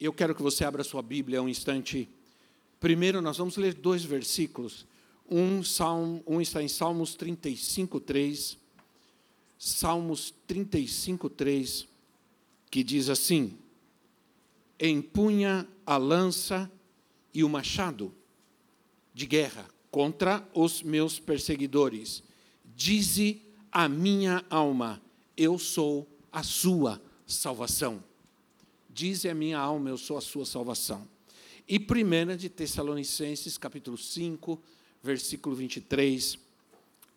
Eu quero que você abra sua Bíblia um instante. Primeiro, nós vamos ler dois versículos. Um, salmo, um está em Salmos 35, 3. Salmos 35, 3, que diz assim: Empunha a lança e o machado de guerra contra os meus perseguidores. Dize a minha alma: Eu sou a sua salvação. Dize a minha alma: Eu sou a sua salvação. E 1 de Tessalonicenses, capítulo 5, versículo 23.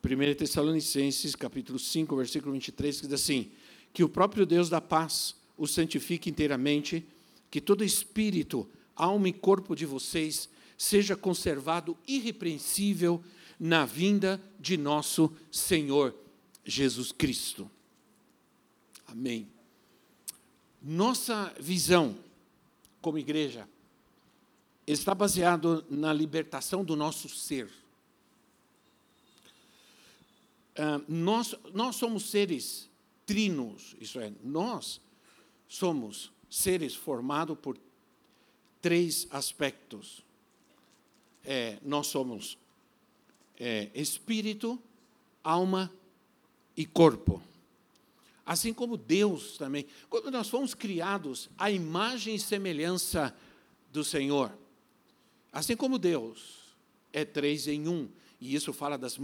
1 Tessalonicenses, capítulo 5, versículo 23, que diz assim: Que o próprio Deus da paz o santifique inteiramente, que todo espírito, alma e corpo de vocês seja conservado irrepreensível na vinda de nosso Senhor Jesus Cristo. Amém. Nossa visão como igreja está baseado na libertação do nosso ser. Uh, nós, nós somos seres trinos, isso é, nós somos seres formados por três aspectos. É, nós somos é, espírito, alma e corpo. Assim como Deus também. Quando nós fomos criados à imagem e semelhança do Senhor, assim como Deus é três em um, e isso fala das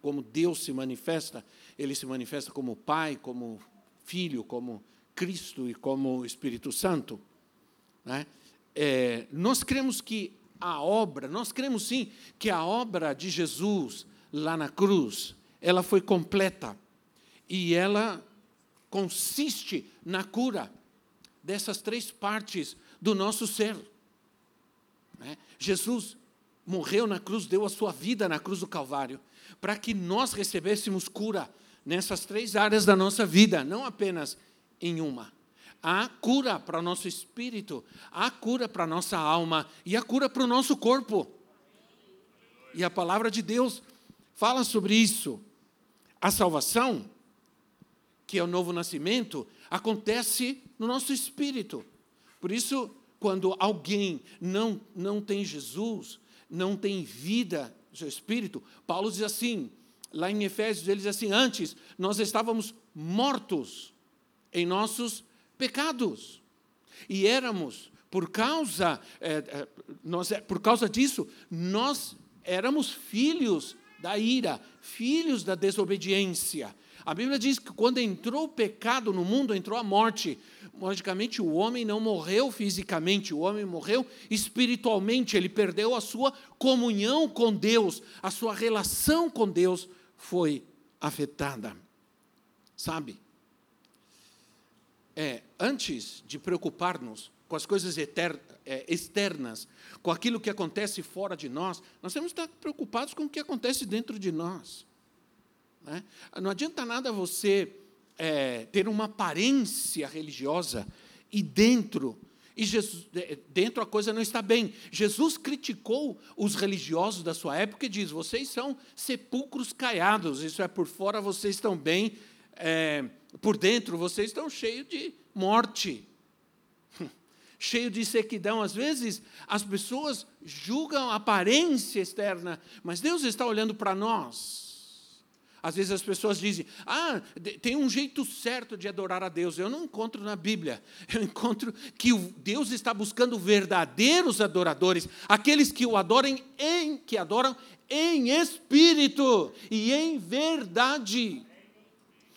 como Deus se manifesta, ele se manifesta como Pai, como Filho, como Cristo e como Espírito Santo. Né? É, nós cremos que a obra, nós cremos sim que a obra de Jesus lá na cruz, ela foi completa e ela consiste na cura dessas três partes do nosso ser. Né? Jesus morreu na cruz, deu a sua vida na cruz do Calvário, para que nós recebêssemos cura nessas três áreas da nossa vida, não apenas em uma. Há cura para o nosso espírito, há cura para a nossa alma e há cura para o nosso corpo. E a palavra de Deus fala sobre isso. A salvação, que é o novo nascimento, acontece no nosso espírito. Por isso, quando alguém não, não tem Jesus, não tem vida no seu espírito, Paulo diz assim, lá em Efésios, ele diz assim: Antes nós estávamos mortos em nossos pecados, e éramos, por causa, é, é, nós, por causa disso, nós éramos filhos da ira, filhos da desobediência. A Bíblia diz que quando entrou o pecado no mundo, entrou a morte. Logicamente, o homem não morreu fisicamente, o homem morreu espiritualmente, ele perdeu a sua comunhão com Deus, a sua relação com Deus foi afetada. Sabe? É, antes de preocupar-nos com as coisas é, externas, com aquilo que acontece fora de nós, nós temos que estar preocupados com o que acontece dentro de nós. Né? Não adianta nada você é, ter uma aparência religiosa e dentro e Jesus, dentro a coisa não está bem. Jesus criticou os religiosos da sua época e diz: vocês são sepulcros caiados, isso é, por fora vocês estão bem, é, por dentro vocês estão cheios de morte, cheio de sequidão. Às vezes as pessoas julgam a aparência externa, mas Deus está olhando para nós. Às vezes as pessoas dizem: ah, tem um jeito certo de adorar a Deus. Eu não encontro na Bíblia. Eu encontro que Deus está buscando verdadeiros adoradores, aqueles que o adorem em, que adoram em espírito e em verdade.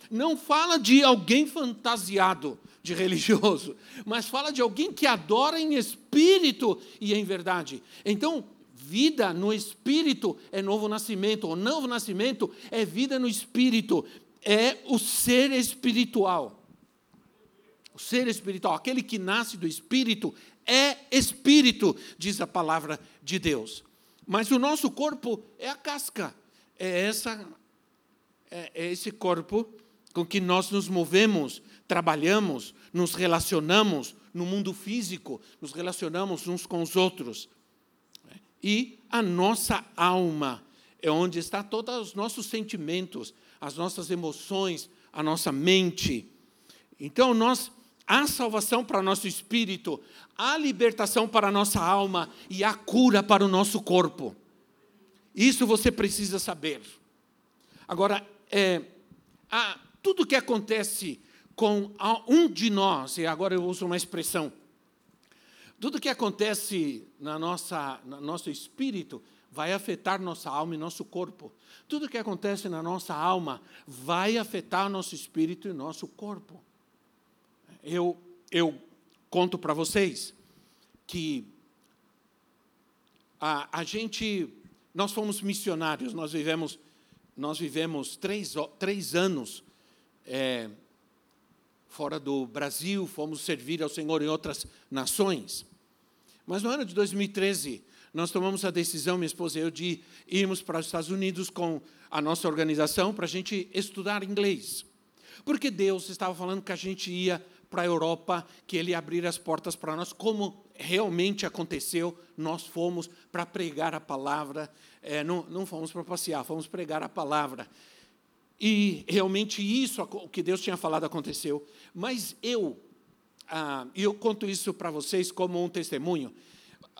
Não fala de alguém fantasiado de religioso, mas fala de alguém que adora em espírito e em verdade. Então, vida no espírito é novo nascimento, o novo nascimento é vida no espírito, é o ser espiritual. O ser espiritual, aquele que nasce do espírito, é espírito, diz a palavra de Deus. Mas o nosso corpo é a casca, é, essa, é, é esse corpo com que nós nos movemos, trabalhamos, nos relacionamos no mundo físico, nos relacionamos uns com os outros. E a nossa alma é onde está todos os nossos sentimentos, as nossas emoções, a nossa mente. Então, nós há salvação para nosso espírito, há libertação para nossa alma e há cura para o nosso corpo. Isso você precisa saber. Agora, é, há, tudo que acontece com um de nós, e agora eu uso uma expressão, tudo que acontece na nossa, no nosso espírito vai afetar nossa alma e nosso corpo. Tudo que acontece na nossa alma vai afetar nosso espírito e nosso corpo. Eu, eu conto para vocês que a, a gente, nós fomos missionários, nós vivemos, nós vivemos três, três anos é, fora do Brasil, fomos servir ao Senhor em outras nações. Mas no ano de 2013, nós tomamos a decisão, minha esposa e eu, de irmos para os Estados Unidos com a nossa organização para a gente estudar inglês. Porque Deus estava falando que a gente ia para a Europa, que Ele abrir as portas para nós, como realmente aconteceu. Nós fomos para pregar a palavra, é, não, não fomos para passear, fomos pregar a palavra. E realmente isso, o que Deus tinha falado, aconteceu. Mas eu, ah, eu conto isso para vocês como um testemunho.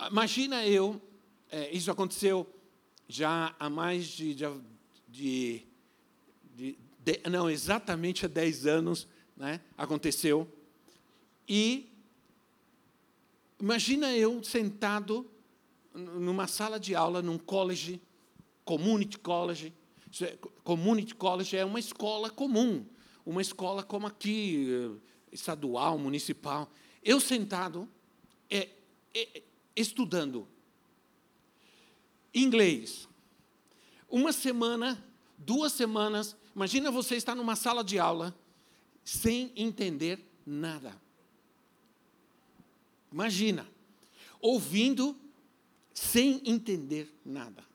Imagina eu, é, isso aconteceu já há mais de, de, de, de, não, exatamente há 10 anos, né, aconteceu. E imagina eu sentado numa sala de aula, num college, community college, community college é uma escola comum, uma escola como aqui, eh, estadual, municipal. Eu sentado, é, é, estudando inglês. Uma semana, duas semanas, imagina você estar numa sala de aula sem entender nada. Imagina, ouvindo sem entender nada.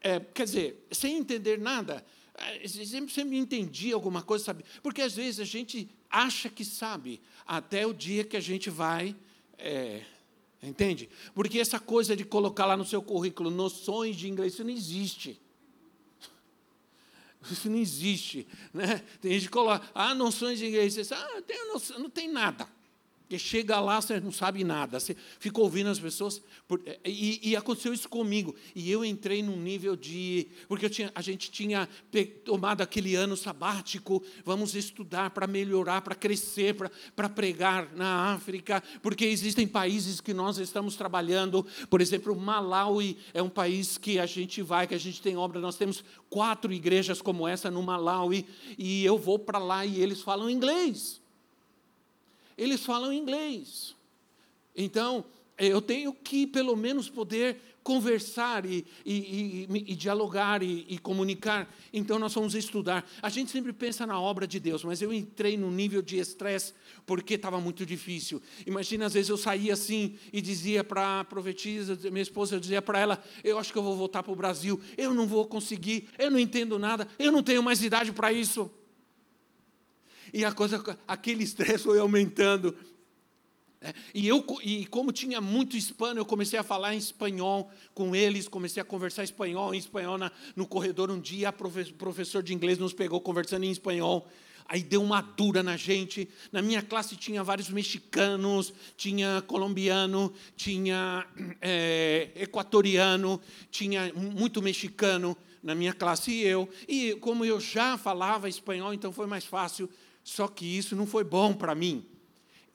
É, quer dizer, sem entender nada, é, sempre, sempre entendi alguma coisa, sabe? Porque às vezes a gente acha que sabe, até o dia que a gente vai. É, entende? Porque essa coisa de colocar lá no seu currículo noções de inglês, isso não existe. Isso não existe. Né? Tem gente que coloca, ah, noções de inglês, você diz, ah, não tem nada. Porque chega lá, você não sabe nada. Você fica ouvindo as pessoas. Por, e, e, aconteceu isso comigo. E eu entrei num nível de. Porque tinha, a gente tinha tomado aquele ano sabático. Vamos estudar para melhorar, para crescer, para pregar na África. Porque existem países que nós estamos trabalhando. Por exemplo, Malawi é um país que a gente vai, que a gente tem obra. Nós temos quatro igrejas como essa no Malawi. E eu vou para lá e eles falam inglês eles falam inglês. Então, eu tenho que, pelo menos, poder conversar e, e, e, e dialogar e, comunicar. Então, nós vamos estudar. A gente sempre pensa na obra de Deus, mas eu entrei num nível de estresse porque estava muito difícil. Imagina, às vezes eu saía assim e dizia para a profetisa, minha esposa, eu dizia para ela: Eu acho que eu vou voltar para o Brasil, eu não vou conseguir, eu não entendo nada, eu não tenho mais idade para isso. E a coisa, aquele estresse foi aumentando. É, e eu, e como tinha muito hispano, eu comecei a falar em espanhol com eles, comecei a conversar espanhol, em espanhol na, no corredor. Um dia, o professor de inglês nos pegou conversando em espanhol. Aí deu uma dura na gente. Na minha classe tinha vários mexicanos, tinha colombiano, tinha é, equatoriano, tinha muito mexicano na minha classe e eu. E como eu já falava espanhol, então foi mais fácil só que isso não foi bom para mim,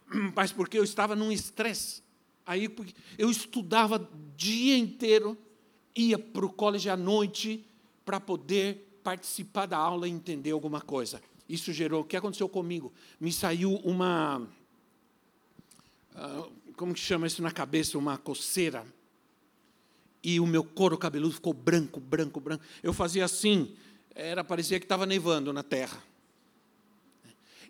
mas porque eu estava num estresse. Aí eu estudava dia inteiro, ia para o colégio à noite para poder participar da aula e entender alguma coisa. Isso gerou. O que aconteceu comigo? Me saiu uma. Uh, como que chama isso na cabeça? Uma coceira. E o meu couro cabeludo ficou branco, branco, branco. Eu fazia assim, era parecia que estava nevando na terra.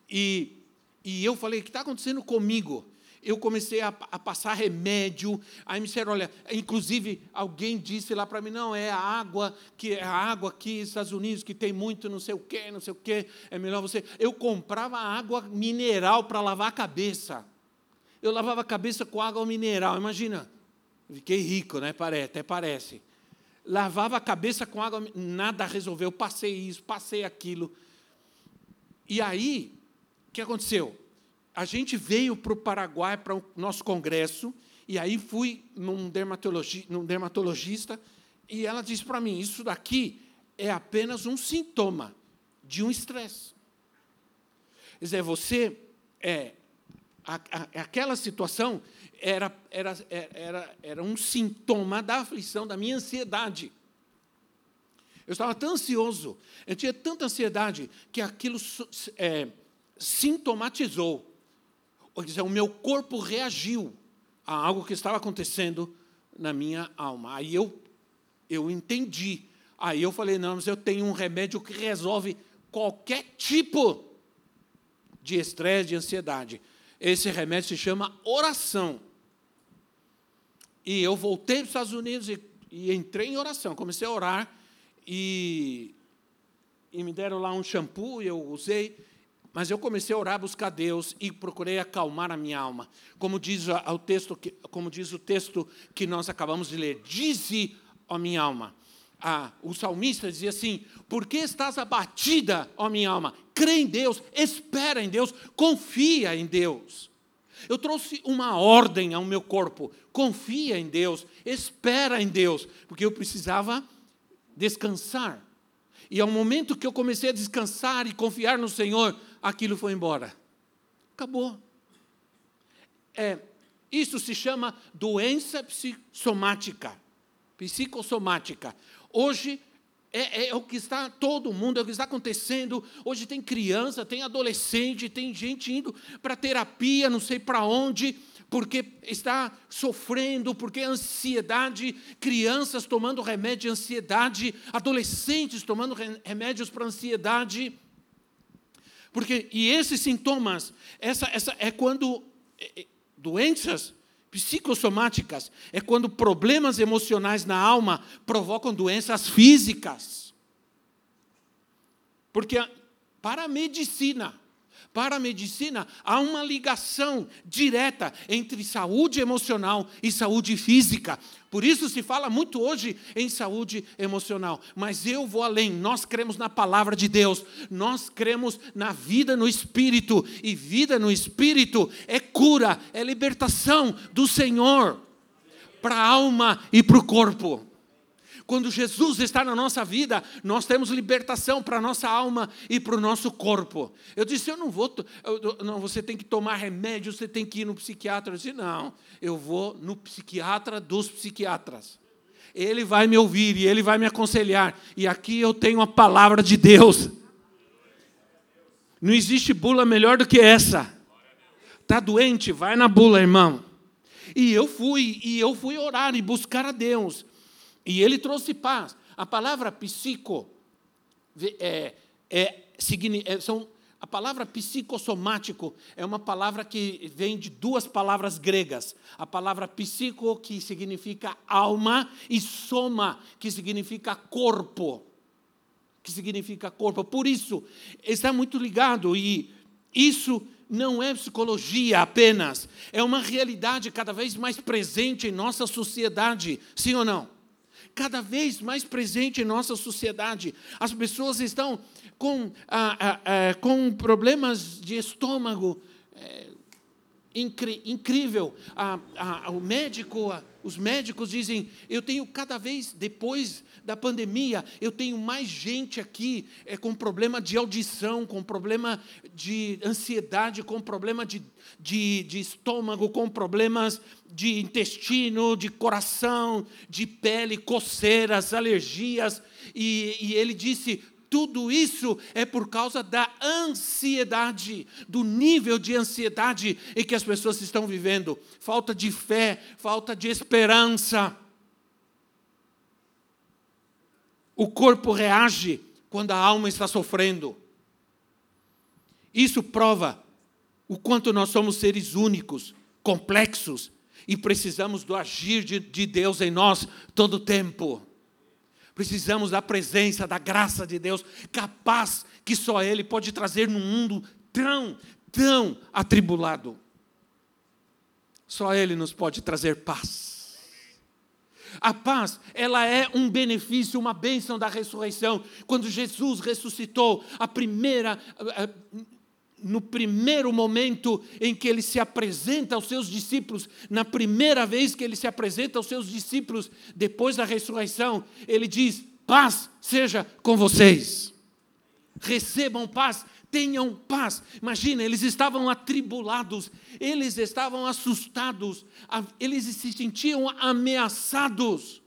E, E eu falei: o que está acontecendo comigo? eu comecei a, a, passar remédio. Aí me disseram, olha, inclusive alguém disse lá para mim, não, é a água, que é a água aqui nos Estados Unidos, que tem muito não sei o quê, não sei o quê, é melhor você. Eu comprava água mineral para lavar a cabeça. Eu lavava a cabeça com água mineral, imagina. Fiquei rico, né? Até parece. Lavava a cabeça com água, nada resolveu. Passei isso, passei aquilo. E aí, que aconteceu? a gente veio para o Paraguai para o nosso congresso, e aí fui num, dermatologi, num dermatologista, e ela disse para mim: Isso daqui é apenas um sintoma de um estresse. Quer dizer, você é. A, a, aquela situação era, era, era, era um sintoma da aflição, da minha ansiedade. Eu estava tão ansioso, eu tinha tanta ansiedade, que aquilo é, sintomatizou dizer, o meu corpo reagiu a algo que estava acontecendo na minha alma. Aí eu, eu entendi. Aí eu falei, não, mas eu tenho um remédio que resolve qualquer tipo de estresse, de ansiedade. Esse remédio se chama oração. E eu voltei para os Estados Unidos e, e entrei em oração. Comecei a orar e, e me deram lá um shampoo e eu usei. Mas eu comecei a orar, buscar Deus e procurei acalmar a minha alma. Como diz o texto que, como diz o texto que nós acabamos de ler, dize ó minha alma. Ah, o salmista dizia assim: Por que estás abatida, ó minha alma? Crê em Deus, espera em Deus, confia em Deus. Eu trouxe uma ordem ao meu corpo: confia em Deus, espera em Deus, porque eu precisava descansar. E ao momento que eu comecei a descansar e confiar no Senhor, aquilo foi embora. Acabou. É, isso se chama doença psicossomática. Psicossomática. Hoje é, é, o que está todo mundo, é o que está acontecendo. Hoje tem criança, tem adolescente, tem gente indo para terapia, não sei para onde, porque está sofrendo, porque ansiedade, crianças tomando remédio de ansiedade, adolescentes tomando remédios para ansiedade. Porque, e esses sintomas, essa, essa é quando é, é, doenças psicossomáticas, é quando problemas emocionais na alma provocam doenças físicas. Porque para a medicina, para a medicina, há uma ligação direta entre saúde emocional e saúde física. Por isso se fala muito hoje em saúde emocional. Mas eu vou além. Nós cremos na palavra de Deus. Nós cremos na vida no espírito. E vida no espírito é cura, é libertação do Senhor para a alma e para o corpo. Quando Jesus está na nossa vida, nós temos libertação para a nossa alma e para o nosso corpo. Eu disse, eu não vou, eu, não, você tem que tomar remédio, você tem que ir no psiquiatra. Eu disse, não, eu vou no psiquiatra dos psiquiatras. Ele vai me ouvir e ele vai me aconselhar. E aqui eu tenho a palavra de Deus. Não existe bula melhor do que essa. Está doente? Vai na bula, irmão. E eu fui, e eu fui orar e buscar a Deus. E ele trouxe paz. A palavra psico é, é, é, são, a palavra psicossomático é uma palavra que vem de duas palavras gregas. A palavra psico, que significa alma, e soma, que significa corpo. Que significa corpo. Por isso, está muito ligado, e isso não é psicologia apenas, é uma realidade cada vez mais presente em nossa sociedade, sim ou não? Cada vez mais presente em nossa sociedade. As pessoas estão com, ah, ah, ah, com problemas de estômago. É, incri, incrível. o médico, os médicos dizem: eu tenho cada vez, depois da pandemia, eu tenho mais gente aqui é, com problema de audição, com problema de ansiedade, com problema de, de, de estômago, com problemas de intestino, de coração, de pele, coceiras, alergias. E, e ele disse: tudo isso é por causa da ansiedade, do nível de ansiedade em que as pessoas estão vivendo. Falta de fé, falta de esperança. O corpo reage quando a alma está sofrendo. Isso prova o quanto nós somos seres únicos, complexos, e precisamos do agir de, de Deus em nós todo o tempo. Precisamos da presença, da graça de Deus, capaz que só Ele pode trazer num mundo tão, tão atribulado. Só Ele nos pode trazer paz. A paz, ela é um benefício, uma bênção da ressurreição. Quando Jesus ressuscitou, a primeira, no primeiro momento em que ele se apresenta aos seus discípulos, na primeira vez que ele se apresenta aos seus discípulos depois da ressurreição, ele diz: Paz seja com vocês. Recebam paz, tenham paz. Imagina, eles estavam atribulados, eles estavam assustados, eles se sentiam ameaçados.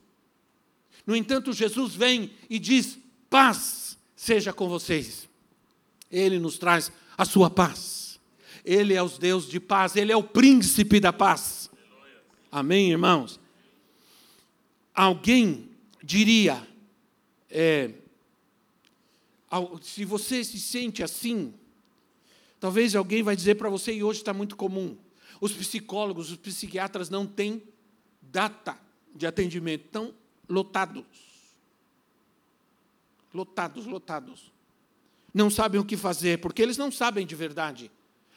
No entanto, Jesus vem e diz: Paz seja com vocês. Ele nos traz a sua paz. Ele é o Deus de paz, ele é o príncipe da paz. Amém, irmãos? Alguém diria, é, se você se sente assim, talvez alguém vai dizer para você, e hoje está muito comum, os psicólogos, os psiquiatras não têm data de atendimento, estão lotados. Lotados, lotados não sabem o que fazer, porque eles não sabem de verdade.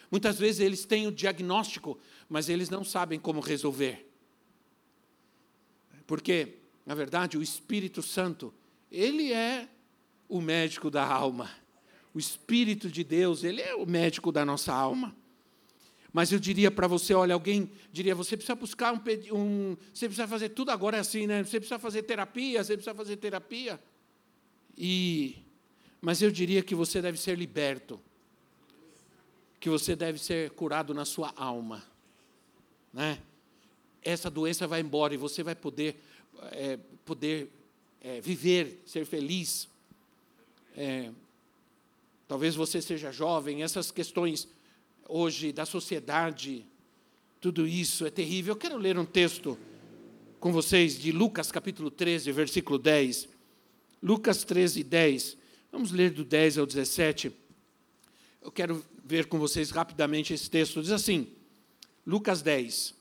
Muitas vezes eles têm o diagnóstico, mas eles não sabem como resolver. Porque, na verdade, o Espírito Santo, ele é o médico da alma. O Espírito de Deus, ele é o médico da nossa alma. Mas eu diria para você, olha, alguém diria, você precisa buscar um, um, você precisa fazer tudo agora assim, né? Você precisa fazer terapia, você precisa fazer terapia. E mas eu diria que você deve ser liberto, que você deve ser curado na sua alma. Né? Essa doença vai embora e você vai poder, é, poder é, viver, ser feliz. É, talvez você seja jovem, essas questões hoje da sociedade, tudo isso é terrível. Eu quero ler um texto com vocês de Lucas capítulo 13, versículo 10. Lucas 13, 10. Vamos ler do 10 ao 17. Eu quero ver com vocês rapidamente esse texto. Diz assim, Lucas 10,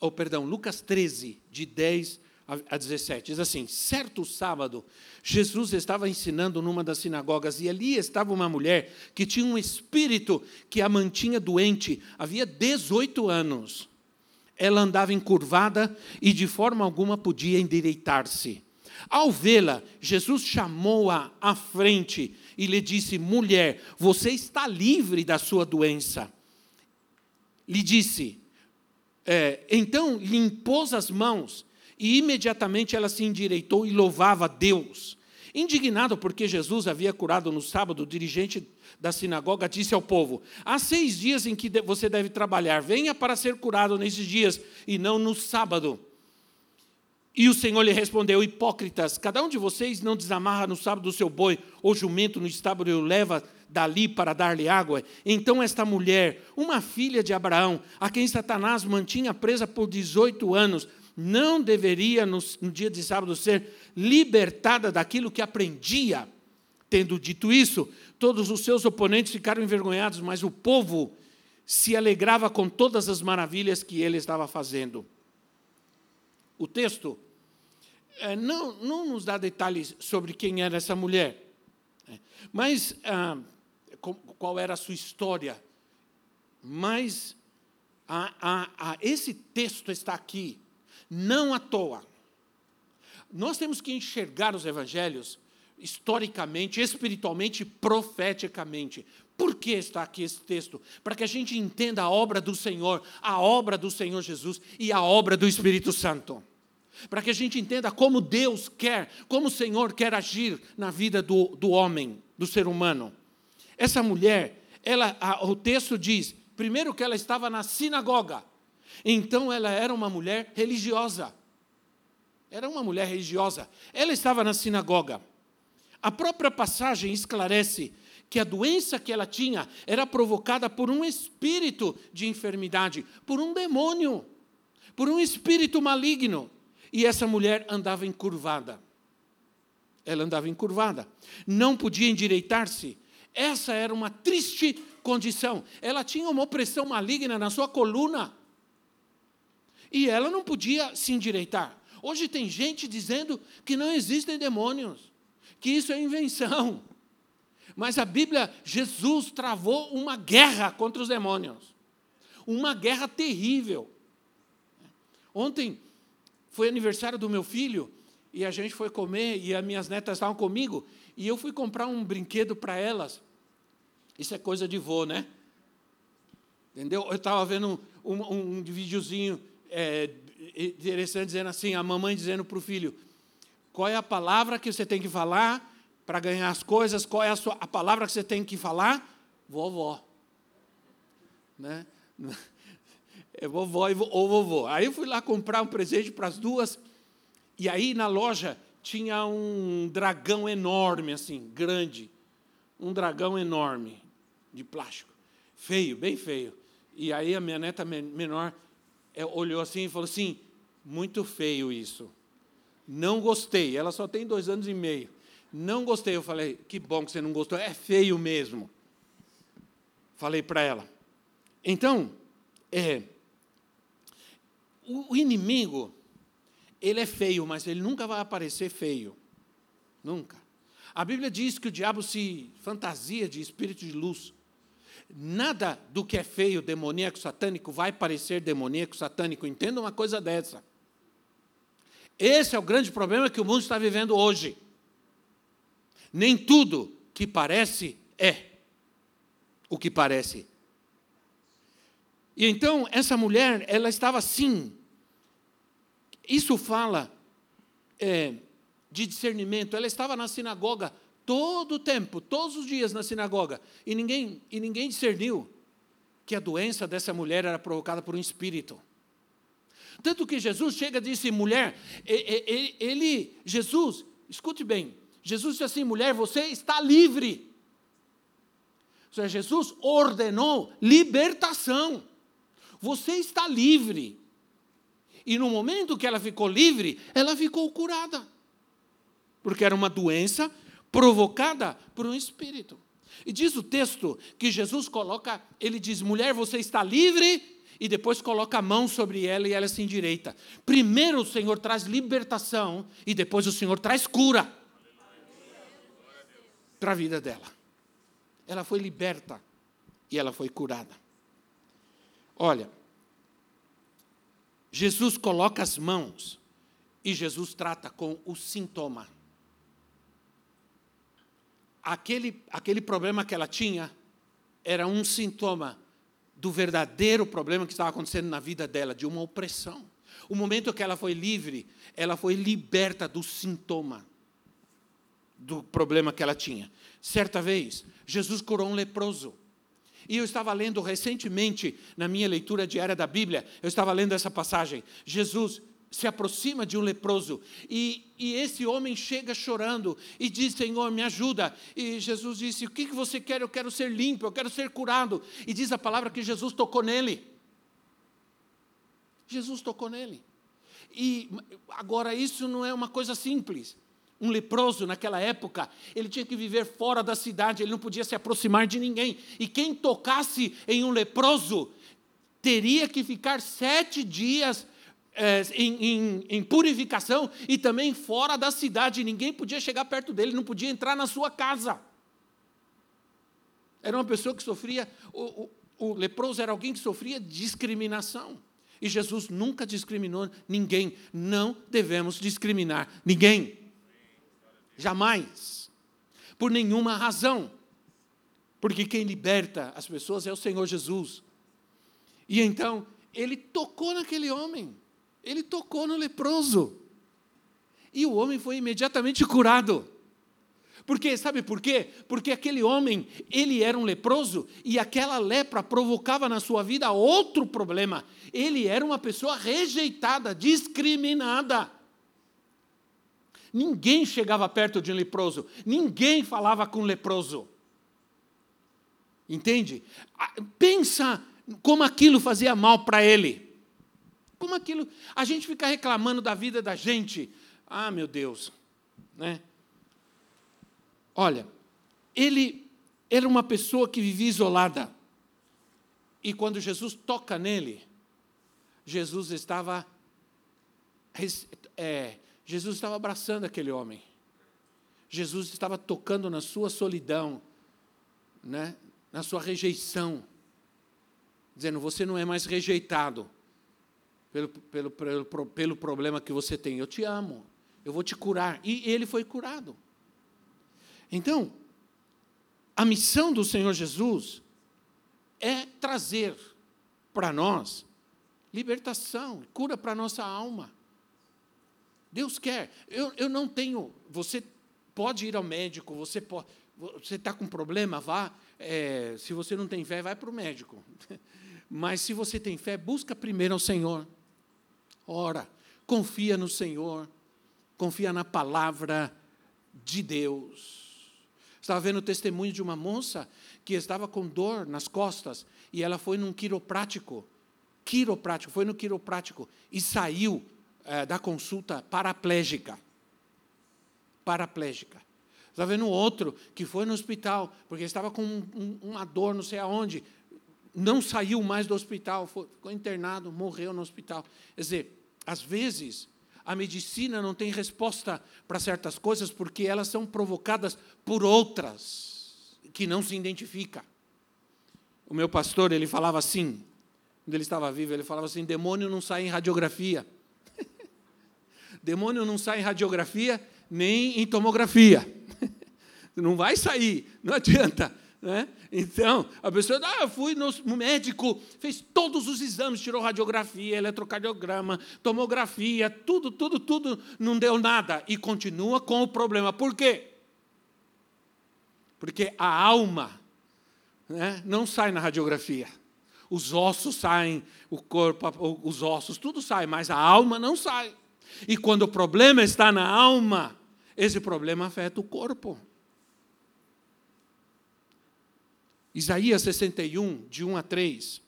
ou perdão, Lucas 13, de 10 a 17. Diz assim: Certo sábado, Jesus estava ensinando numa das sinagogas e ali estava uma mulher que tinha um espírito que a mantinha doente havia 18 anos. Ela andava encurvada e de forma alguma podia endireitar-se. Ao vê-la, Jesus chamou-a à frente e lhe disse: Mulher, você está livre da sua doença. Lhe disse, é, então lhe impôs as mãos e imediatamente ela se endireitou e louvava a Deus. Indignado porque Jesus havia curado no sábado, o dirigente da sinagoga disse ao povo: Há seis dias em que você deve trabalhar, venha para ser curado nesses dias e não no sábado. E o Senhor lhe respondeu: Hipócritas, cada um de vocês não desamarra no sábado o seu boi ou jumento no estábulo e o leva dali para dar-lhe água. Então esta mulher, uma filha de Abraão, a quem Satanás mantinha presa por 18 anos, não deveria no, no dia de sábado ser libertada daquilo que aprendia. Tendo dito isso, todos os seus oponentes ficaram envergonhados, mas o povo se alegrava com todas as maravilhas que ele estava fazendo. O texto é, não, não nos dá detalhes sobre quem era essa mulher, né? mas ah, qual era a sua história. Mas esse texto está aqui, não à toa. Nós temos que enxergar os evangelhos historicamente, espiritualmente, profeticamente. Por que está aqui esse texto? Para que a gente entenda a obra do Senhor, a obra do Senhor Jesus e a obra do Espírito Santo. Para que a gente entenda como Deus quer, como o Senhor quer agir na vida do, do homem, do ser humano. Essa mulher, ela, a, o texto diz, primeiro que ela estava na sinagoga, então ela era uma mulher religiosa. Era uma mulher religiosa. Ela estava na sinagoga. A própria passagem esclarece que a doença que ela tinha era provocada por um espírito de enfermidade, por um demônio, por um espírito maligno. E essa mulher andava encurvada. Ela andava encurvada. Não podia endireitar-se. Essa era uma triste condição. Ela tinha uma opressão maligna na sua coluna. E ela não podia se endireitar. Hoje tem gente dizendo que não existem demônios, que isso é invenção. Mas a Bíblia, Jesus travou uma guerra contra os demônios. Uma guerra terrível. Ontem foi aniversário do meu filho e a gente foi comer e as minhas netas estavam comigo e eu fui comprar um brinquedo para elas. Isso é coisa de vô, né? Entendeu? Eu estava vendo um, um, um videozinho é, interessante dizendo assim, a mamãe dizendo para o filho, qual é a palavra que você tem que falar para ganhar as coisas, qual é a, sua, a palavra que você tem que falar? Vovó. Né? É vovó ou vovô. Aí eu fui lá comprar um presente para as duas, e aí na loja tinha um dragão enorme, assim, grande. Um dragão enorme, de plástico. Feio, bem feio. E aí a minha neta menor é, olhou assim e falou assim: muito feio isso. Não gostei. Ela só tem dois anos e meio. Não gostei. Eu falei: que bom que você não gostou. É feio mesmo. Falei para ela. Então, é, o, o inimigo, ele é feio, mas ele nunca vai aparecer feio. Nunca. A Bíblia diz que o diabo se fantasia de espírito de luz. Nada do que é feio, demoníaco, satânico vai parecer demoníaco, satânico. Entenda uma coisa dessa. Esse é o grande problema que o mundo está vivendo hoje. Nem tudo que parece é o que parece. E então, essa mulher, ela estava assim. Isso fala é, de discernimento. Ela estava na sinagoga todo o tempo, todos os dias na sinagoga, e ninguém, e ninguém discerniu que a doença dessa mulher era provocada por um espírito. Tanto que Jesus chega e disse, mulher, ele, Jesus, escute bem, Jesus disse assim, mulher, você está livre. Ou seja, Jesus ordenou libertação. Você está livre. E no momento que ela ficou livre, ela ficou curada. Porque era uma doença provocada por um espírito. E diz o texto que Jesus coloca, ele diz: mulher, você está livre, e depois coloca a mão sobre ela e ela se endireita. Primeiro o Senhor traz libertação, e depois o Senhor traz cura para a vida dela. Ela foi liberta e ela foi curada. Olha, Jesus coloca as mãos e Jesus trata com o sintoma aquele, aquele problema que ela tinha era um sintoma do verdadeiro problema que estava acontecendo na vida dela, de uma opressão. O momento que ela foi livre, ela foi liberta do sintoma do problema que ela tinha. Certa vez, Jesus curou um leproso. E eu estava lendo recentemente, na minha leitura diária da Bíblia, eu estava lendo essa passagem. Jesus se aproxima de um leproso e, e, esse homem chega chorando e diz: Senhor, me ajuda. E Jesus disse: O que, que você quer? Eu quero ser limpo, eu quero ser curado. E diz a palavra que Jesus tocou nele. Jesus tocou nele. E agora, isso não é uma coisa simples. Um leproso, naquela época, ele tinha que viver fora da cidade, ele não podia se aproximar de ninguém. E quem tocasse em um leproso teria que ficar sete dias é, em, em, em, purificação e também fora da cidade. Ninguém podia chegar perto dele, não podia entrar na sua casa. Era uma pessoa que sofria, o, o, o leproso era alguém que sofria discriminação. E Jesus nunca discriminou ninguém. Não devemos discriminar ninguém. Jamais. Por nenhuma razão. Porque quem liberta as pessoas é o Senhor Jesus. E então, ele tocou naquele homem. Ele tocou no leproso. E o homem foi imediatamente curado. Porque, sabe por quê? Porque aquele homem, ele era um leproso e aquela lepra provocava na sua vida outro problema. Ele era uma pessoa rejeitada, discriminada. Ninguém chegava perto de um leproso, ninguém falava com um leproso. Entende? Pensa como aquilo fazia mal para ele. Como aquilo. A gente fica reclamando da vida da gente. Ah, meu Deus. Né? Olha, ele era uma pessoa que vivia isolada. E quando Jesus toca nele, Jesus estava é, Jesus estava abraçando aquele homem. Jesus estava tocando na sua solidão, né? na sua rejeição, dizendo: Você não é mais rejeitado pelo, pelo, pelo, pelo problema que você tem. Eu te amo, eu vou te curar. E ele foi curado. Então, a missão do Senhor Jesus é trazer para nós libertação, cura para a nossa alma. Deus quer. Eu, eu não tenho. Você pode ir ao médico, você pode. Você está com problema, vá. É, se você não tem fé, vai para o médico. Mas se você tem fé, busca primeiro ao Senhor. Ora, confia no Senhor, confia na palavra de Deus. Estava vendo o testemunho de uma moça que estava com dor nas costas e ela foi num quiroprático. Quiroprático, foi no quiroprático e saiu é, da consulta paraplégica. Paraplégica. Estava vendo outro que foi no hospital, porque estava com um, um, uma dor, não sei aonde, não saiu mais do hospital, foi, ficou internado, morreu no hospital. Quer dizer, às vezes, a medicina não tem resposta para certas coisas porque elas são provocadas por outras que não se identifica. O meu pastor, ele falava assim, quando ele estava vivo, ele falava assim: demônio não sai em radiografia. Demônio não sai em radiografia nem em tomografia. não vai sair, não adianta. Né? Então, a pessoa, ah, eu fui no médico, fez todos os exames, tirou radiografia, eletrocardiograma, tomografia, tudo, tudo, tudo, não deu nada. E continua com o problema. Por quê? Porque a alma né, não sai na radiografia. Os ossos saem, o corpo, os ossos, tudo sai, mas a alma não sai. E quando o problema está na alma, esse problema afeta o corpo. Isaías 61, de 1 a 3.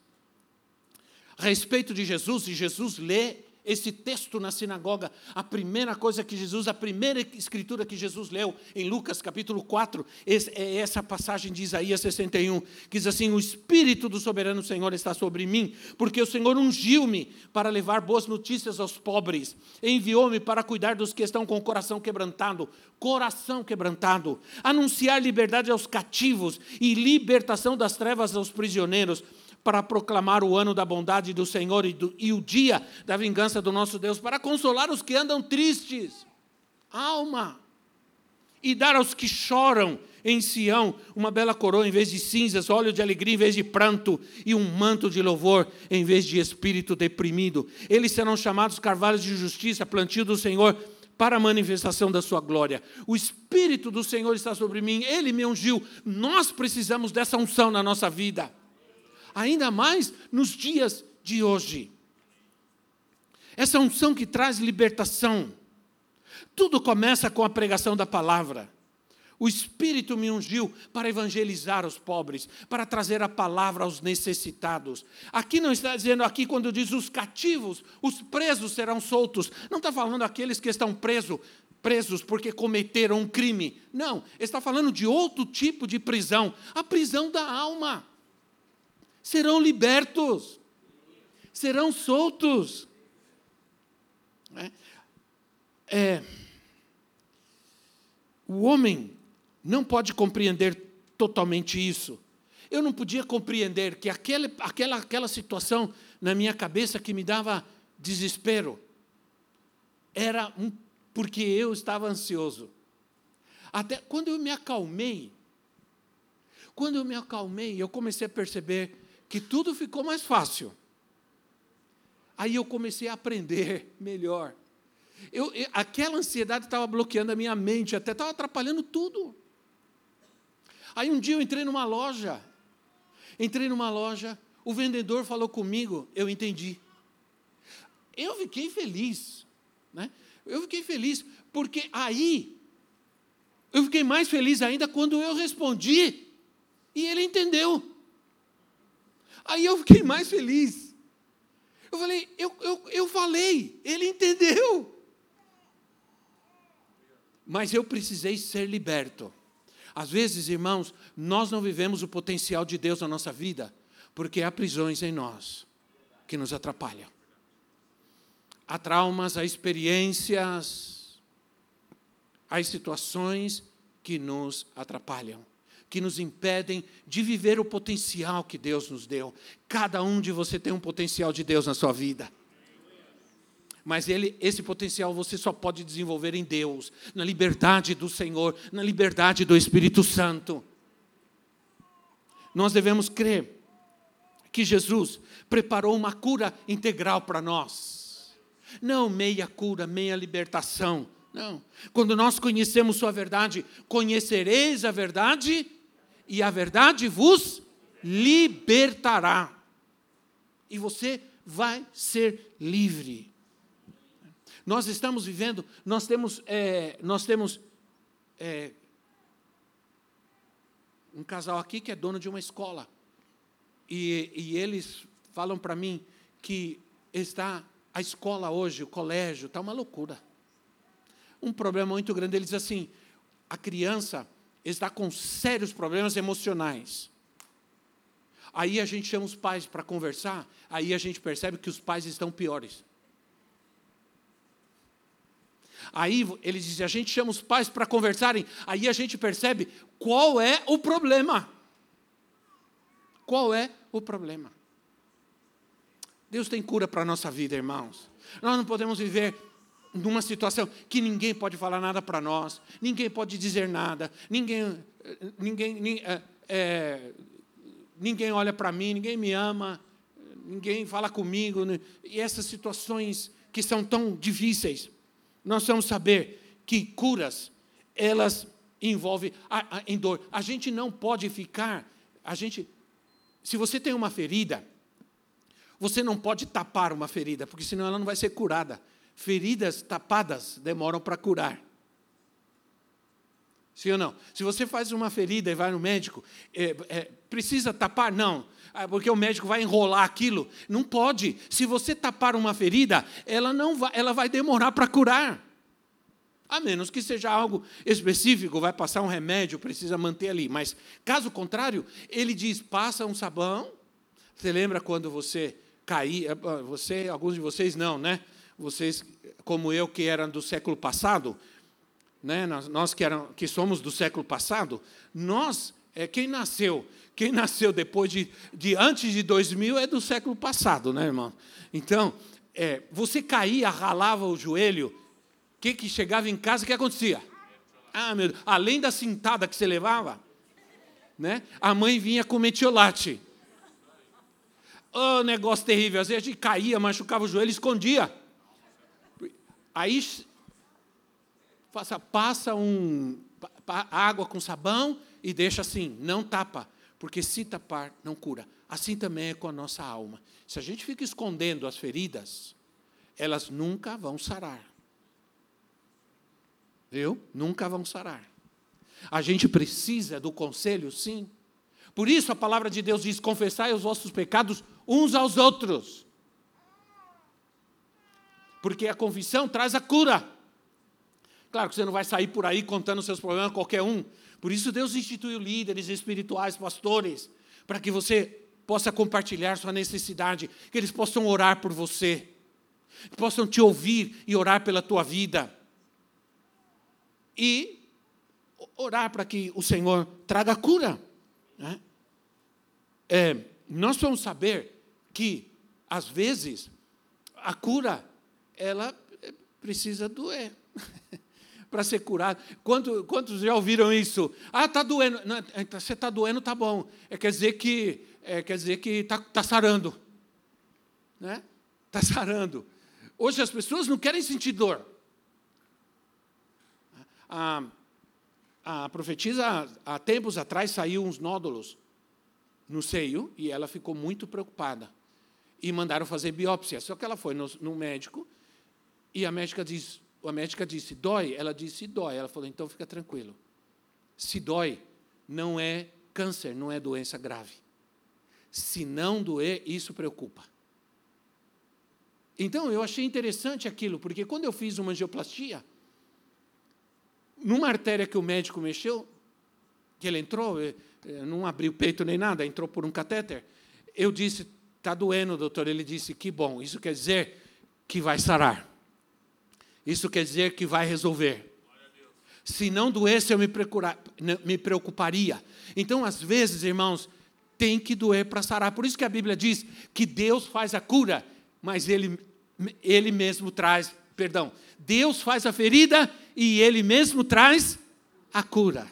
A respeito de Jesus, e Jesus lê esse texto na sinagoga, a primeira coisa que Jesus, a primeira escritura que Jesus leu em Lucas capítulo 4, é essa passagem de Isaías 61, que diz assim: O Espírito do soberano Senhor está sobre mim, porque o Senhor ungiu-me para levar boas notícias aos pobres, enviou-me para cuidar dos que estão com o coração quebrantado, coração quebrantado, anunciar liberdade aos cativos e libertação das trevas aos prisioneiros para proclamar o ano da bondade do Senhor e, do, e o dia da vingança do nosso Deus, para consolar os que andam tristes, alma, e dar aos que choram em Sião uma bela coroa em vez de cinzas, óleo de alegria em vez de pranto, e um manto de louvor em vez de espírito deprimido. Eles serão chamados carvalhos de justiça, plantio do Senhor para a manifestação da sua glória. O Espírito do Senhor está sobre mim, Ele me ungiu. Nós precisamos dessa unção na nossa vida ainda mais nos dias de hoje. Essa unção que traz libertação. Tudo começa com a pregação da palavra. O Espírito me ungiu para evangelizar os pobres, para trazer a palavra aos necessitados. Aqui não está dizendo, aqui quando diz os cativos, os presos serão soltos. Não está falando aqueles que estão presos, presos porque cometeram um crime. Não, está falando de outro tipo de prisão, a prisão da alma serão libertos, serão soltos. É, é, o homem não pode compreender totalmente isso. Eu não podia compreender que aquele, aquela, aquela situação na minha cabeça que me dava desespero era um, porque eu estava ansioso. Até quando eu me acalmei, quando eu me acalmei, eu comecei a perceber que tudo ficou mais fácil. Aí eu comecei a aprender melhor. Eu, eu, aquela ansiedade estava bloqueando a minha mente, até estava atrapalhando tudo. Aí um dia eu entrei numa loja, entrei numa loja, o vendedor falou comigo, eu entendi. Eu fiquei feliz, né? Eu fiquei feliz, porque aí eu fiquei mais feliz ainda quando eu respondi e ele entendeu. Aí eu fiquei mais feliz. Eu falei, eu, eu, eu falei, ele entendeu. Mas eu precisei ser liberto. Às vezes, irmãos, nós não vivemos o potencial de Deus na nossa vida, Porque há prisões em nós que nos atrapalham. Há traumas, há experiências, há situações que nos atrapalham, que nos impedem de viver o potencial que Deus nos deu. Cada um de você tem um potencial de Deus na sua vida. Mas ele, esse potencial você só pode desenvolver em Deus, na liberdade do Senhor, na liberdade do Espírito Santo. Nós devemos crer que Jesus preparou uma cura integral para nós. Não meia cura, meia libertação. Não. Quando nós conhecemos Sua verdade, conhecereis a verdade e a verdade vos libertará. E você vai ser livre. Nós estamos vivendo, nós temos, é, nós temos é, um casal aqui que é dono de uma escola. E, e eles falam para mim que está a escola hoje, o colégio, está uma loucura. Um problema muito grande. Eles dizem assim: a criança está com sérios problemas emocionais. Aí a gente chama os pais para conversar, aí a gente percebe que os pais estão piores. Aí eles dizem, a gente chama os pais para conversarem, aí a gente percebe qual é o problema. Qual é o problema? Deus tem cura para a nossa vida, irmãos. Nós não podemos viver numa situação que ninguém pode falar nada para nós, ninguém pode dizer nada, ninguém, ninguém, é, é, ninguém olha para mim, ninguém me ama, ninguém fala comigo. Né? E essas situações que são tão difíceis, nós vamos saber que curas, elas envolvem a, a, em dor. A gente não pode ficar, a gente se você tem uma ferida, você não pode tapar uma ferida, porque senão ela não vai ser curada. Feridas tapadas demoram para curar. Sim ou não? Se você faz uma ferida e vai no médico, é, é, precisa tapar? Não, ah, porque o médico vai enrolar aquilo. Não pode. Se você tapar uma ferida, ela não vai, ela vai demorar para curar. A menos que seja algo específico, vai passar um remédio, precisa manter ali. Mas, caso contrário, ele diz: passa um sabão. Você lembra quando você caía? Ah, você, alguns de vocês não, né? Vocês, como eu, que eram do século passado, né? nós, nós que, eram, que somos do século passado, nós, é, quem nasceu, quem nasceu depois de, de antes de 2000 é do século passado, né, irmão? Então, é, você caía, ralava o joelho que, que chegava em casa, o que acontecia? Ah, meu Deus, além da cintada que você levava, né? A mãe vinha com metiolate. Oh, negócio terrível. Às vezes a gente caía, machucava o joelho, escondia. Aí passa, passa um, água com sabão e deixa assim, não tapa, porque se tapar não cura. Assim também é com a nossa alma. Se a gente fica escondendo as feridas, elas nunca vão sarar. Viu? Nunca vão sarar. A gente precisa do conselho, sim. Por isso a palavra de Deus diz: confessai os vossos pecados uns aos outros. Porque a confissão traz a cura. Claro que você não vai sair por aí contando seus problemas a qualquer um. Por isso Deus instituiu líderes espirituais, pastores, para que você possa compartilhar sua necessidade, que eles possam orar por você, que possam te ouvir e orar pela tua vida e orar para que o Senhor traga cura. Né? É, nós vamos saber que, às vezes, a cura, ela precisa doer. para ser curado. Quantos, quantos já ouviram isso? Ah, está doendo. Não, então, você está doendo, tá bom. É, quer dizer que é, quer dizer que está tá sarando. Né? Está sarando. Hoje as pessoas não querem sentir dor a, a profetisa, há tempos atrás, saiu uns nódulos no seio e ela ficou muito preocupada. E mandaram fazer biópsia. Só que ela foi no, no médico e a médica disse, a médica disse, dói? Ela disse, dói. Ela falou, então fica tranquilo. Se dói, não é câncer, não é doença grave. Se não doer, isso preocupa. Então, eu achei interessante aquilo, porque quando eu fiz uma angioplastia, numa artéria que o médico mexeu, que ele entrou, eh, eh, não abriu o peito nem nada, entrou por um catéter, eu disse, está doendo, doutor. Ele disse, que bom. Isso quer dizer que vai sarar. Isso quer dizer que vai resolver. Se não doesse, eu me, me preocuparia. Então, às vezes, irmãos, tem que doer para sarar. Por isso que a Bíblia diz que Deus faz a cura, mas Ele, ele mesmo traz, perdão, Deus faz a ferida e Ele mesmo traz a cura.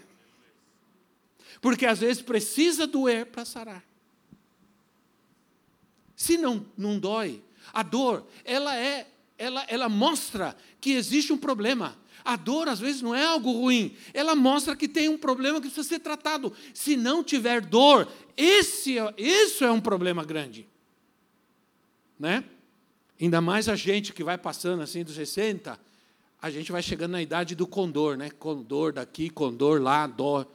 Porque às vezes precisa doer para sarar. Se não, não dói, a dor, ela é, ela, ela mostra que existe um problema. A dor, às vezes, não é algo ruim. Ela mostra que tem um problema que precisa ser tratado. Se não tiver dor, esse, é, isso é um problema grande. Né? Ainda mais a gente que vai passando assim dos 60, a gente vai chegando na idade do condor, né? Condor daqui, condor lá, dó.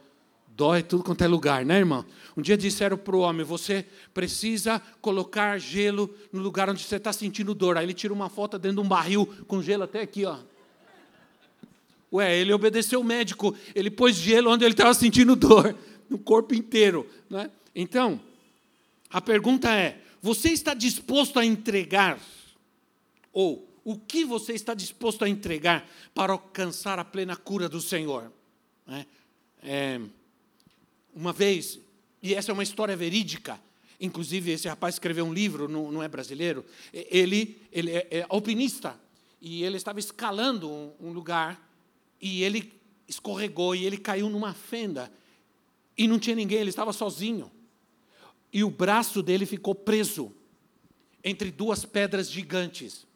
Dói tudo quanto é lugar, né, irmão? Um dia disseram para o homem: você precisa colocar gelo no lugar onde você está sentindo dor. Aí ele tira uma foto dentro de um barril com gelo até aqui, ó. Ué, ele obedeceu o médico, ele pôs gelo onde ele estava sentindo dor, no corpo inteiro. Né? Então, a pergunta é: você está disposto a entregar? Ou o que você está disposto a entregar para alcançar a plena cura do Senhor? É, é, uma vez, e essa é uma história verídica, inclusive esse rapaz escreveu um livro, não, não é brasileiro, ele, ele é, é alpinista, e ele estava escalando um, um lugar e ele escorregou e ele caiu numa fenda. E não tinha ninguém, ele estava sozinho. E o braço dele ficou preso entre duas pedras gigantes.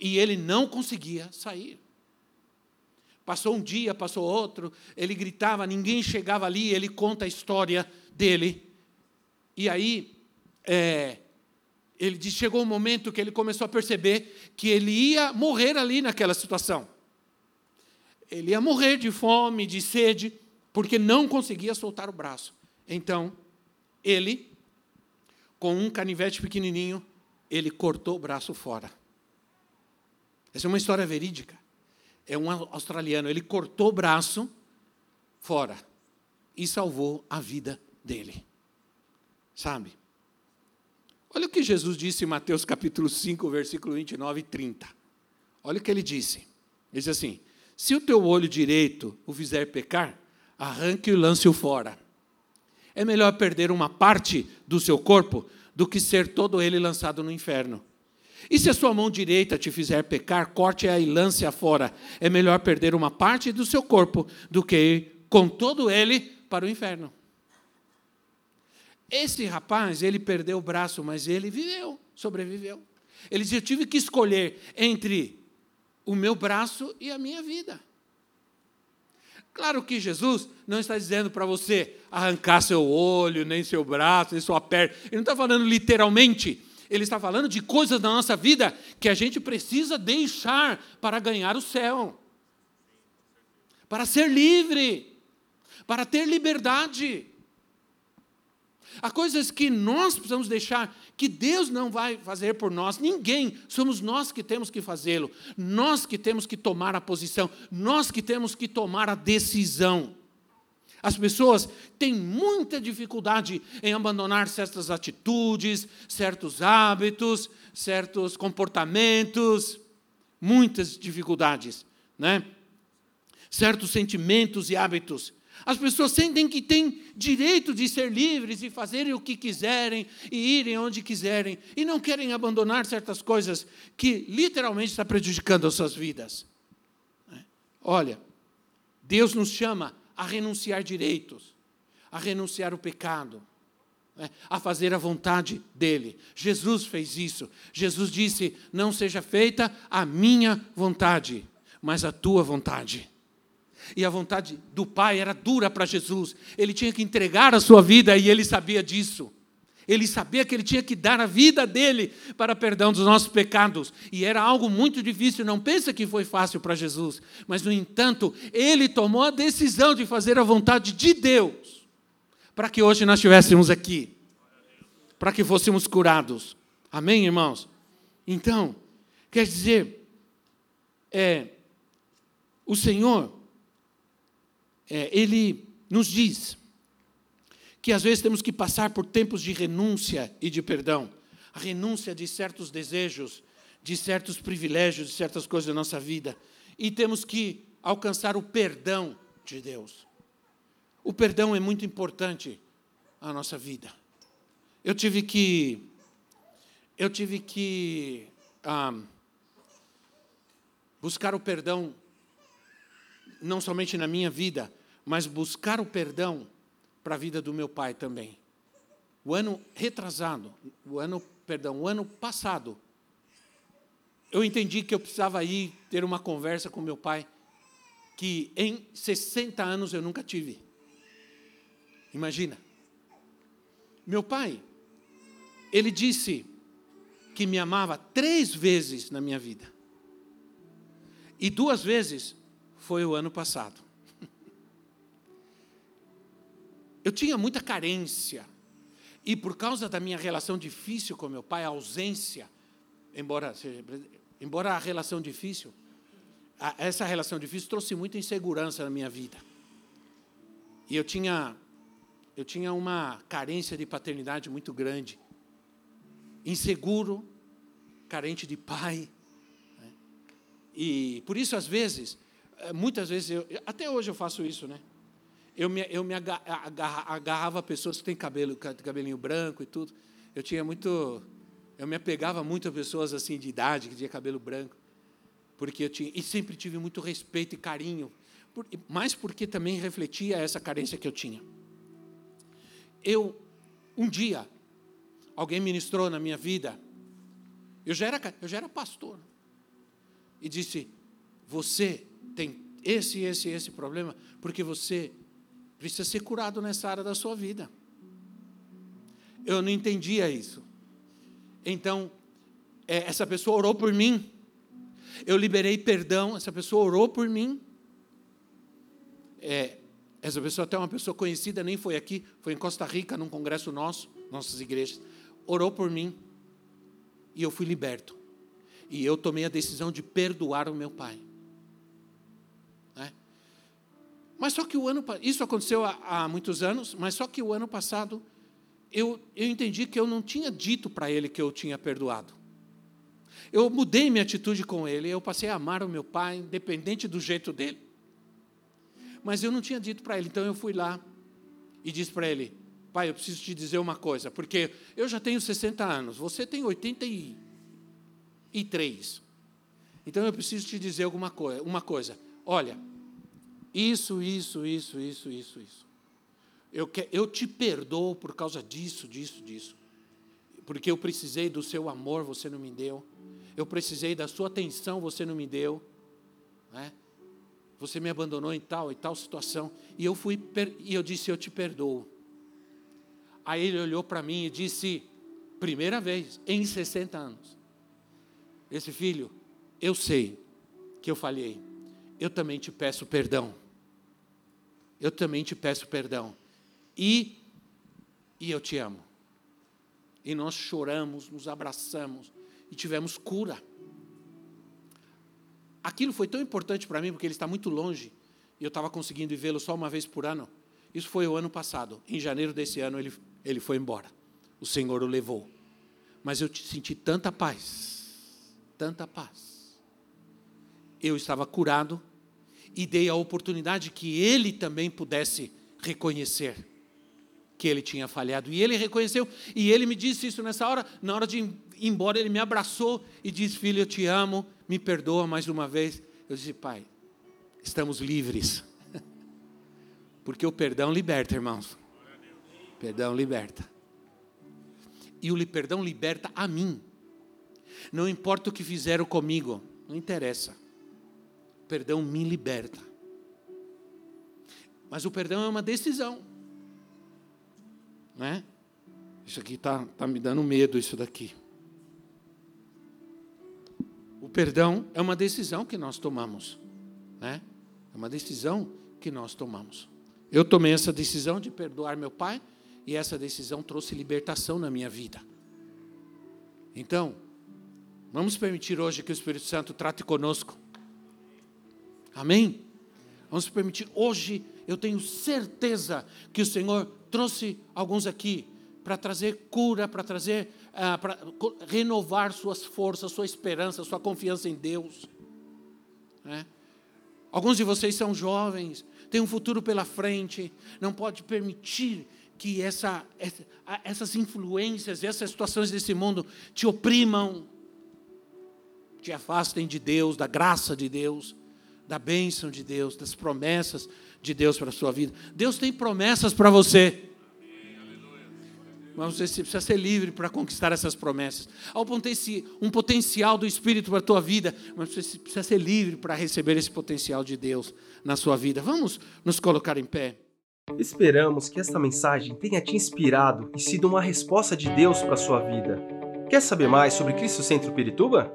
E ele não conseguia sair. Passou um dia, passou outro, ele gritava, ninguém chegava ali, ele conta a história dele. E aí, é, ele diz, chegou um momento que ele começou a perceber que ele ia morrer ali naquela situação ele ia morrer de fome, de sede, porque não conseguia soltar o braço. Então, ele, com um canivete pequenininho, ele cortou o braço fora. Essa é uma história verídica. É um australiano, ele cortou o braço fora e salvou a vida dele. Sabe? Olha o que Jesus disse em Mateus capítulo 5, versículo 29 e 30. Olha o que ele disse. Ele diz assim: se o teu olho direito o fizer pecar, arranque e lance-o fora. É melhor perder uma parte do seu corpo do que ser todo ele lançado no inferno. E se a sua mão direita te fizer pecar, corte-a e lance-a fora. É melhor perder uma parte do seu corpo do que ir com todo ele para o inferno. Esse rapaz, ele perdeu o braço, mas ele viveu, sobreviveu. Ele disse: Eu tive que escolher entre o meu braço e a minha vida. Claro que Jesus não está dizendo para você arrancar seu olho, nem seu braço, nem sua perna. Ele não está falando literalmente. Ele está falando de coisas da nossa vida que a gente precisa deixar para ganhar o céu, para ser livre, para ter liberdade. Há coisas que nós precisamos deixar que Deus não vai fazer por nós, ninguém, somos nós que temos que fazê-lo, nós que temos que tomar a posição, nós que temos que tomar a decisão. As pessoas têm muita dificuldade em abandonar certas atitudes, certos hábitos, certos comportamentos, muitas dificuldades, né? Certos sentimentos e hábitos. As pessoas sentem que têm direito de ser livres e fazerem o que quiserem e irem onde quiserem e não querem abandonar certas coisas que literalmente está prejudicando as suas vidas. Né? Olha, Deus nos chama a renunciar direitos, a renunciar o pecado, né? a fazer a vontade dele. Jesus fez isso. Jesus disse: Não seja feita a minha vontade, mas a tua vontade. E a vontade do Pai era dura para Jesus. Ele tinha que entregar a sua vida e ele sabia disso. Ele sabia que ele tinha que dar a vida dele para perdão dos nossos pecados. E era algo muito difícil. Não pensa que foi fácil para Jesus. Mas, no entanto, ele tomou a decisão de fazer a vontade de Deus para que hoje nós estivéssemos aqui. Para que fôssemos curados. Amém, irmãos? Então, quer dizer, é, o Senhor é, ele nos diz que às vezes temos que passar por tempos de renúncia e de perdão. A renúncia de certos desejos, de certos privilégios, de certas coisas da nossa vida. E temos que alcançar o perdão de Deus. O perdão é muito importante à nossa vida. Eu tive que. Eu tive que. Ah, buscar o perdão, não somente na minha vida, mas buscar o perdão para a vida do meu pai também. O ano retrasado, o ano, perdão, o ano passado, eu entendi que eu precisava ir ter uma conversa com meu pai que em 60 anos eu nunca tive. Imagina. Meu pai, ele disse que me amava três vezes na minha vida. E duas vezes foi o ano passado. Eu tinha muita carência. E por causa da minha relação difícil com meu pai, a ausência, embora, embora a relação difícil, essa relação difícil trouxe muita insegurança na minha vida. E eu tinha, eu tinha uma carência de paternidade muito grande. Inseguro, carente de pai. Né? E por isso, às vezes, eh, muitas vezes, eu, até hoje eu faço isso, né? Eu me, eu me agarrava a pessoas que têm cabelo, cabelinho branco e tudo. Eu tinha muito. Eu me apegava muito a pessoas assim de idade, que tinha cabelo branco. Porque eu tinha. E sempre tive muito respeito e carinho. Por, mais porque também refletia essa carência que eu tinha. Eu, um dia, alguém ministrou na minha vida. Eu já era, eu já era pastor. E disse: Você tem esse, esse, esse problema, porque você precisa ser curado nessa área da sua vida. Eu não entendia isso. Então, é, essa pessoa orou por mim. Eu liberei perdão, essa pessoa orou por mim. É, essa pessoa até uma pessoa conhecida, nem foi aqui, foi em Costa Rica, num congresso nosso, nossas igrejas. Orou por mim e eu fui liberto. E eu tomei a decisão de perdoar o meu pai. Mas só que o ano isso aconteceu há, há muitos anos, mas só que o ano passado eu, eu entendi que eu não tinha dito para ele que eu tinha perdoado. Eu mudei minha atitude com ele, eu passei a amar o meu pai, independente do jeito dele. Mas eu não tinha dito para ele, então eu fui lá e disse para ele: Pai, eu preciso te dizer uma coisa, porque eu já tenho 60 anos, você tem 83. Então eu preciso te dizer alguma coisa, uma coisa. Olha, isso, isso, isso, isso, isso, isso. Eu, que, eu te perdoo por causa disso, disso, disso. Porque eu precisei do seu amor, você não me deu. Eu precisei da sua atenção, você não me deu. Né? Você me abandonou em tal e tal situação. E eu fui e eu disse, eu te perdoo. Aí ele olhou para mim e disse, primeira vez em 60 anos. Esse filho, eu sei que eu falhei. Eu também te peço perdão eu também te peço perdão. E, e eu te amo. E nós choramos, nos abraçamos e tivemos cura. Aquilo foi tão importante para mim, porque ele está muito longe, e eu estava conseguindo vê-lo só uma vez por ano. Isso foi o ano passado. Em janeiro desse ano, ele, ele foi embora. O Senhor o levou. Mas eu senti tanta paz, tanta paz. Eu estava curado e dei a oportunidade que ele também pudesse reconhecer que ele tinha falhado. E ele reconheceu, e ele me disse isso nessa hora, na hora de ir embora, ele me abraçou e disse: Filho, eu te amo, me perdoa mais uma vez. Eu disse: Pai, estamos livres. Porque o perdão liberta, irmãos. Perdão liberta. E o perdão liberta a mim. Não importa o que fizeram comigo, não interessa perdão me liberta. Mas o perdão é uma decisão. Né? Isso aqui está tá me dando medo, isso daqui. O perdão é uma decisão que nós tomamos. Né? É uma decisão que nós tomamos. Eu tomei essa decisão de perdoar meu pai e essa decisão trouxe libertação na minha vida. Então, vamos permitir hoje que o Espírito Santo trate conosco Amém? Vamos permitir. Hoje eu tenho certeza que o Senhor trouxe alguns aqui para trazer cura, para trazer, uh, para renovar suas forças, sua esperança, sua confiança em Deus. Né? Alguns de vocês são jovens, têm um futuro pela frente, não pode permitir que essa, essas influências, essas situações desse mundo te oprimam, te afastem de Deus, da graça de Deus, da bênção de Deus, das promessas de Deus para a sua vida. Deus tem promessas para você. Mas você precisa ser livre para conquistar essas promessas. Há um potencial do Espírito para a tua vida, mas você precisa ser livre para receber esse potencial de Deus na sua vida. Vamos nos colocar em pé. Esperamos que esta mensagem tenha te inspirado e sido uma resposta de Deus para a sua vida. Quer saber mais sobre Cristo Centro Pirituba?